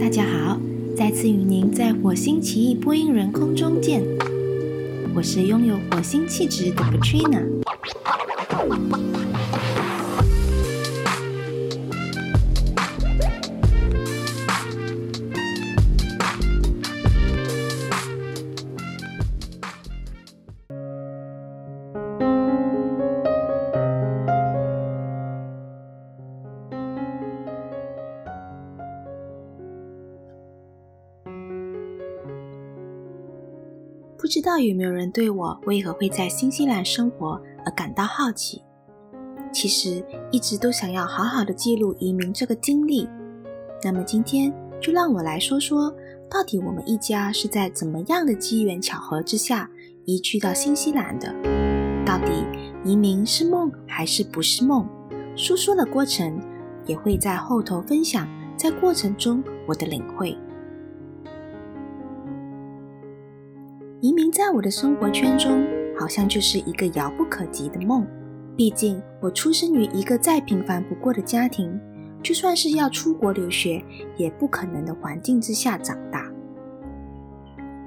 大家好，再次与您在火星奇异播音人空中见。我是拥有火星气质的 Katrina。不知道有没有人对我为何会在新西兰生活而感到好奇？其实一直都想要好好的记录移民这个经历。那么今天就让我来说说，到底我们一家是在怎么样的机缘巧合之下移居到新西兰的？到底移民是梦还是不是梦？说说的过程也会在后头分享，在过程中我的领会。移民在我的生活圈中，好像就是一个遥不可及的梦。毕竟我出生于一个再平凡不过的家庭，就算是要出国留学，也不可能的环境之下长大。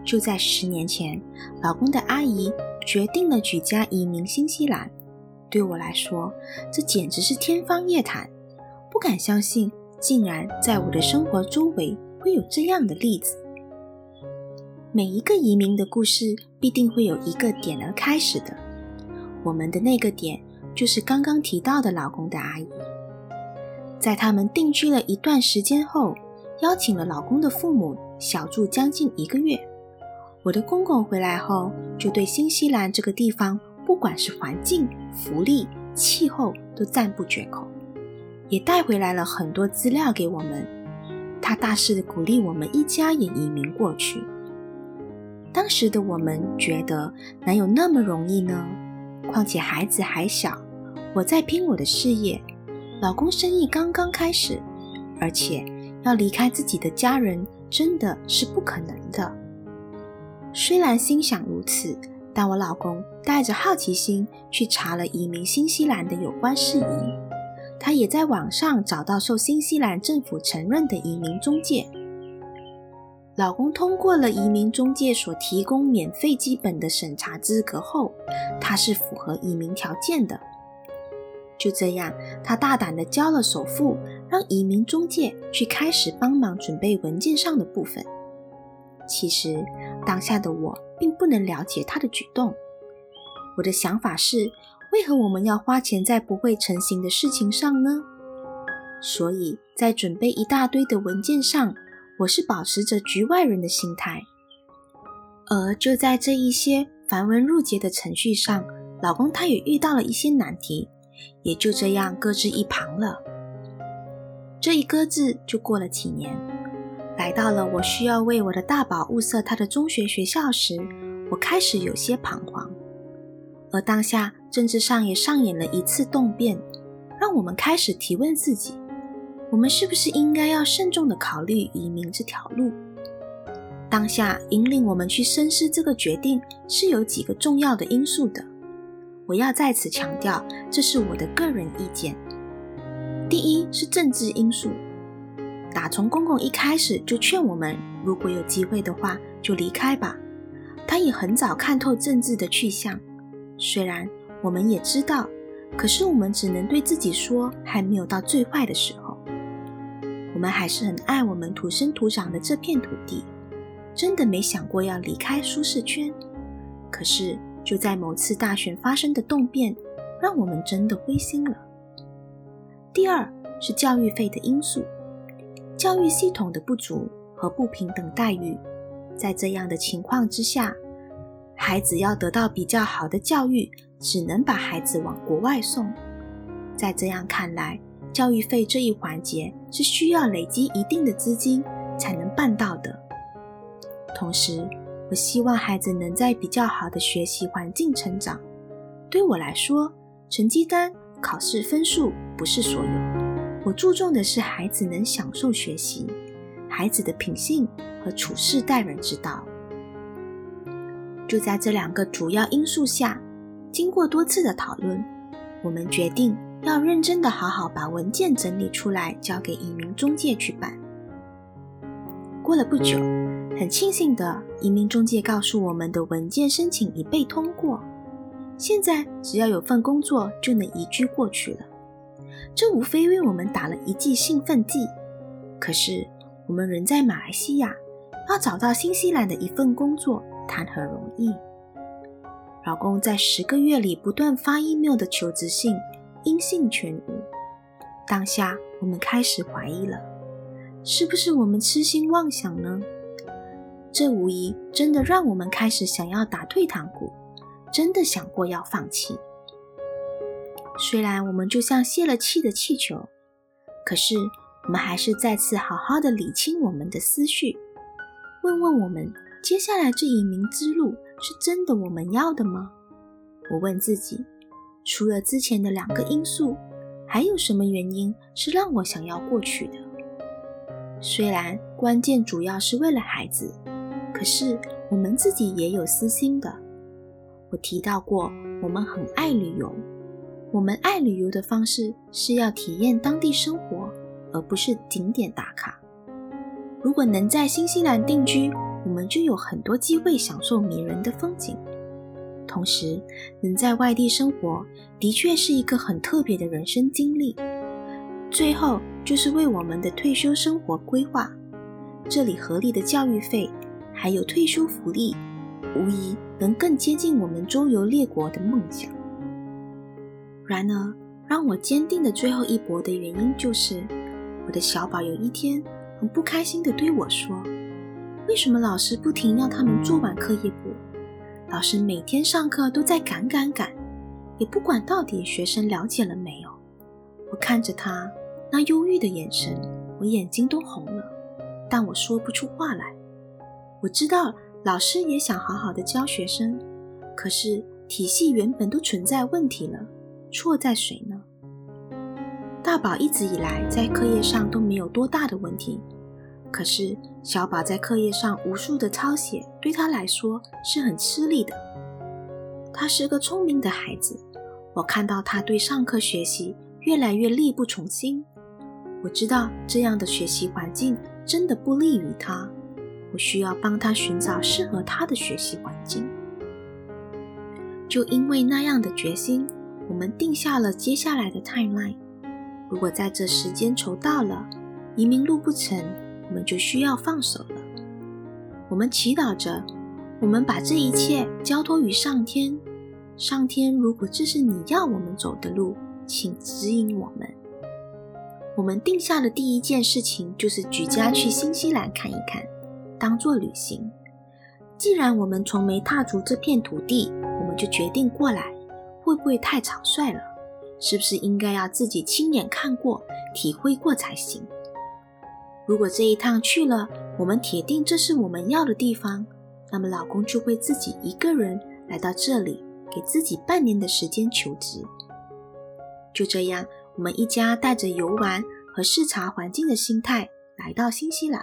就在十年前，老公的阿姨决定了举家移民新西兰。对我来说，这简直是天方夜谭，不敢相信，竟然在我的生活周围会有这样的例子。每一个移民的故事必定会有一个点而开始的，我们的那个点就是刚刚提到的老公的阿姨。在他们定居了一段时间后，邀请了老公的父母小住将近一个月。我的公公回来后，就对新西兰这个地方，不管是环境、福利、气候，都赞不绝口，也带回来了很多资料给我们。他大肆的鼓励我们一家也移民过去。当时的我们觉得哪有那么容易呢？况且孩子还小，我在拼我的事业，老公生意刚刚开始，而且要离开自己的家人真的是不可能的。虽然心想如此，但我老公带着好奇心去查了移民新西兰的有关事宜，他也在网上找到受新西兰政府承认的移民中介。老公通过了移民中介所提供免费基本的审查资格后，他是符合移民条件的。就这样，他大胆的交了首付，让移民中介去开始帮忙准备文件上的部分。其实当下的我并不能了解他的举动，我的想法是：为何我们要花钱在不会成型的事情上呢？所以在准备一大堆的文件上。我是保持着局外人的心态，而就在这一些繁文缛节的程序上，老公他也遇到了一些难题，也就这样搁置一旁了。这一搁置就过了几年，来到了我需要为我的大宝物色他的中学学校时，我开始有些彷徨。而当下政治上也上演了一次动变，让我们开始提问自己。我们是不是应该要慎重的考虑移民这条路？当下引领我们去深思这个决定是有几个重要的因素的。我要再次强调，这是我的个人意见。第一是政治因素，打从公公一开始就劝我们，如果有机会的话就离开吧。他也很早看透政治的去向，虽然我们也知道，可是我们只能对自己说，还没有到最坏的时候。我们还是很爱我们土生土长的这片土地，真的没想过要离开舒适圈。可是就在某次大选发生的动变，让我们真的灰心了。第二是教育费的因素，教育系统的不足和不平等待遇，在这样的情况之下，孩子要得到比较好的教育，只能把孩子往国外送。在这样看来。教育费这一环节是需要累积一定的资金才能办到的。同时，我希望孩子能在比较好的学习环境成长。对我来说，成绩单、考试分数不是所有，我注重的是孩子能享受学习，孩子的品性和处事待人之道。就在这两个主要因素下，经过多次的讨论，我们决定。要认真的好好把文件整理出来，交给移民中介去办。过了不久，很庆幸的，移民中介告诉我们的文件申请已被通过，现在只要有份工作就能移居过去了。这无非为我们打了一剂兴奋剂。可是我们人在马来西亚，要找到新西兰的一份工作谈何容易？老公在十个月里不断发 email 的求职信，音信全无。当下我们开始怀疑了，是不是我们痴心妄想呢？这无疑真的让我们开始想要打退堂鼓，真的想过要放弃。虽然我们就像泄了气的气球，可是我们还是再次好好的理清我们的思绪，问问我们接下来这一名之路是真的我们要的吗？我问自己，除了之前的两个因素，还有什么原因是让我想要过去的？虽然关键主要是为了孩子，可是我们自己也有私心的。我提到过，我们很爱旅游。我们爱旅游的方式是要体验当地生活，而不是景点打卡。如果能在新西兰定居，我们就有很多机会享受迷人的风景。同时，能在外地生活的确是一个很特别的人生经历。最后，就是为我们的退休生活规划。这里合理的教育费，还有退休福利，无疑能更接近我们周游列国的梦想。然而，让我坚定的最后一搏的原因就是，我的小宝有一天很不开心的对我说：“为什么老师不停要他们做完课业簿？老师每天上课都在赶赶赶，也不管到底学生了解了没有。”我看着他那忧郁的眼神，我眼睛都红了，但我说不出话来。我知道老师也想好好的教学生，可是体系原本都存在问题了。错在谁呢？大宝一直以来在课业上都没有多大的问题，可是小宝在课业上无数的抄写，对他来说是很吃力的。他是个聪明的孩子，我看到他对上课学习越来越力不从心。我知道这样的学习环境真的不利于他，我需要帮他寻找适合他的学习环境。就因为那样的决心。我们定下了接下来的 timeline。如果在这时间筹到了，移民路不成，我们就需要放手了。我们祈祷着，我们把这一切交托于上天。上天，如果这是你要我们走的路，请指引我们。我们定下的第一件事情就是举家去新西兰看一看，当做旅行。既然我们从没踏足这片土地，我们就决定过来。会不会太草率了？是不是应该要自己亲眼看过、体会过才行？如果这一趟去了，我们铁定这是我们要的地方，那么老公就会自己一个人来到这里，给自己半年的时间求职。就这样，我们一家带着游玩和视察环境的心态来到新西兰。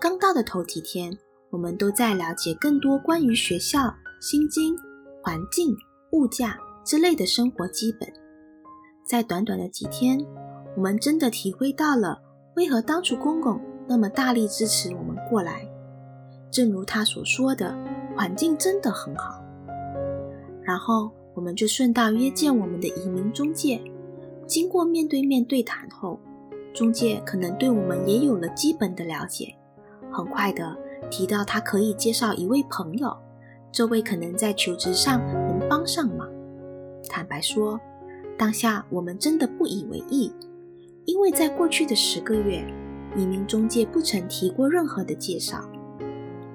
刚到的头几天，我们都在了解更多关于学校、薪金。环境、物价之类的生活基本，在短短的几天，我们真的体会到了为何当初公公那么大力支持我们过来。正如他所说的，环境真的很好。然后，我们就顺道约见我们的移民中介。经过面对面对谈后，中介可能对我们也有了基本的了解。很快的提到他可以介绍一位朋友。这位可能在求职上能帮上忙。坦白说，当下我们真的不以为意，因为在过去的十个月，移民中介不曾提过任何的介绍。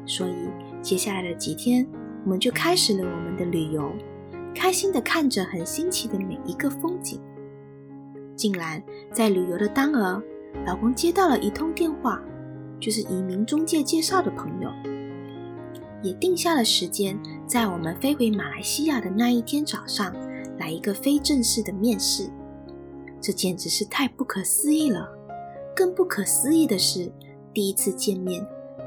所以接下来的几天，我们就开始了我们的旅游，开心的看着很新奇的每一个风景。竟然在旅游的当儿，老公接到了一通电话，就是移民中介介绍的朋友。也定下了时间，在我们飞回马来西亚的那一天早上，来一个非正式的面试。这简直是太不可思议了！更不可思议的是，第一次见面，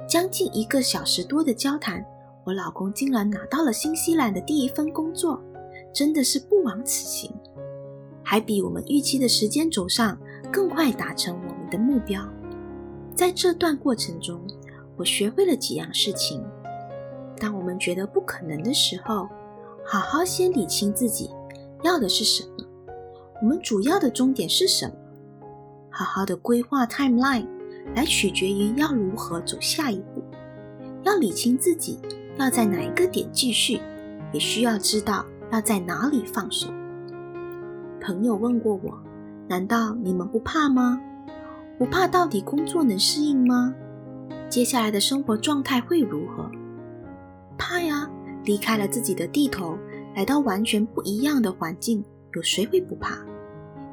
将近一个小时多的交谈，我老公竟然拿到了新西兰的第一份工作，真的是不枉此行，还比我们预期的时间轴上更快达成我们的目标。在这段过程中，我学会了几样事情。当我们觉得不可能的时候，好好先理清自己要的是什么，我们主要的终点是什么，好好的规划 timeline，来取决于要如何走下一步。要理清自己要在哪一个点继续，也需要知道要在哪里放手。朋友问过我：“难道你们不怕吗？不怕到底工作能适应吗？接下来的生活状态会如何？”怕呀。离开了自己的地头，来到完全不一样的环境，有谁会不怕？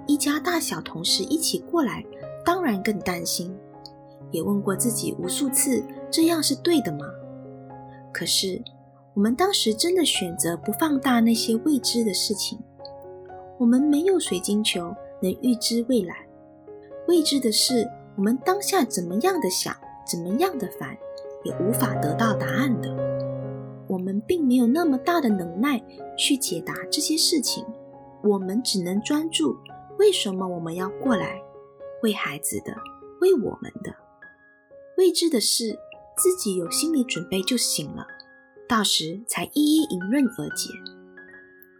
一家大小同事一起过来，当然更担心。也问过自己无数次，这样是对的吗？可是，我们当时真的选择不放大那些未知的事情。我们没有水晶球能预知未来，未知的事，我们当下怎么样的想，怎么样的烦，也无法得到答案的。我们并没有那么大的能耐去解答这些事情，我们只能专注为什么我们要过来，为孩子的，为我们的未知的事，自己有心理准备就行了，到时才一一迎刃而解。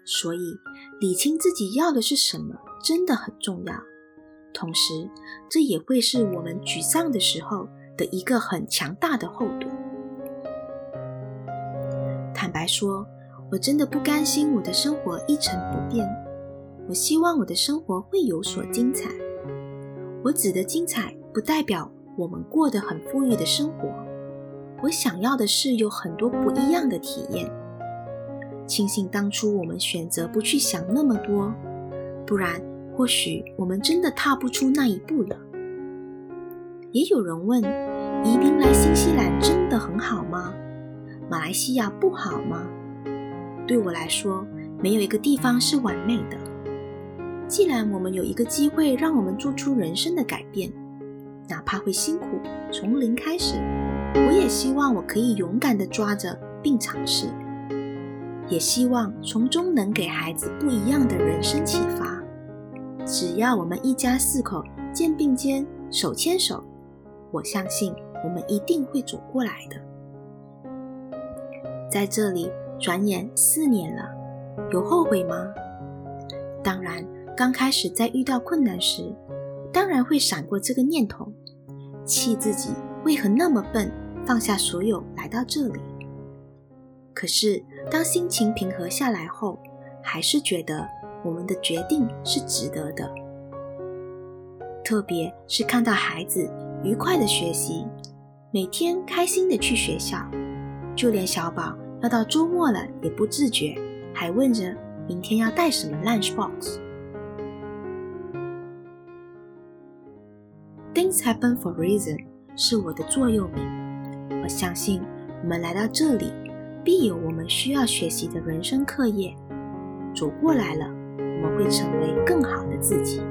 所以，理清自己要的是什么真的很重要，同时，这也会是我们沮丧的时候的一个很强大的后盾。坦白说，我真的不甘心我的生活一成不变。我希望我的生活会有所精彩。我指的精彩，不代表我们过得很富裕的生活。我想要的是有很多不一样的体验。庆幸当初我们选择不去想那么多，不然或许我们真的踏不出那一步了。也有人问：移民来新西兰真的很好吗？马来西亚不好吗？对我来说，没有一个地方是完美的。既然我们有一个机会让我们做出人生的改变，哪怕会辛苦，从零开始，我也希望我可以勇敢地抓着并尝试，也希望从中能给孩子不一样的人生启发。只要我们一家四口肩并肩、手牵手，我相信我们一定会走过来的。在这里，转眼四年了，有后悔吗？当然，刚开始在遇到困难时，当然会闪过这个念头，气自己为何那么笨，放下所有来到这里。可是，当心情平和下来后，还是觉得我们的决定是值得的。特别是看到孩子愉快的学习，每天开心的去学校。就连小宝要到周末了也不自觉，还问着明天要带什么 lunch box。Things happen for reason 是我的座右铭。我相信我们来到这里，必有我们需要学习的人生课业。走过来了，我们会成为更好的自己。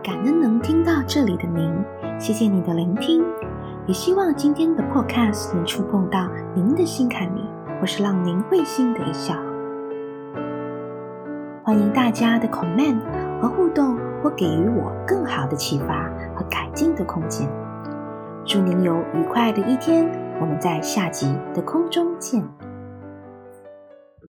感恩能听到这里的您，谢谢你的聆听，也希望今天的 Podcast 能触碰到您的心坎里，或是让您会心的一笑。欢迎大家的 comment 和互动，或给予我更好的启发和改进的空间。祝您有愉快的一天，我们在下集的空中见。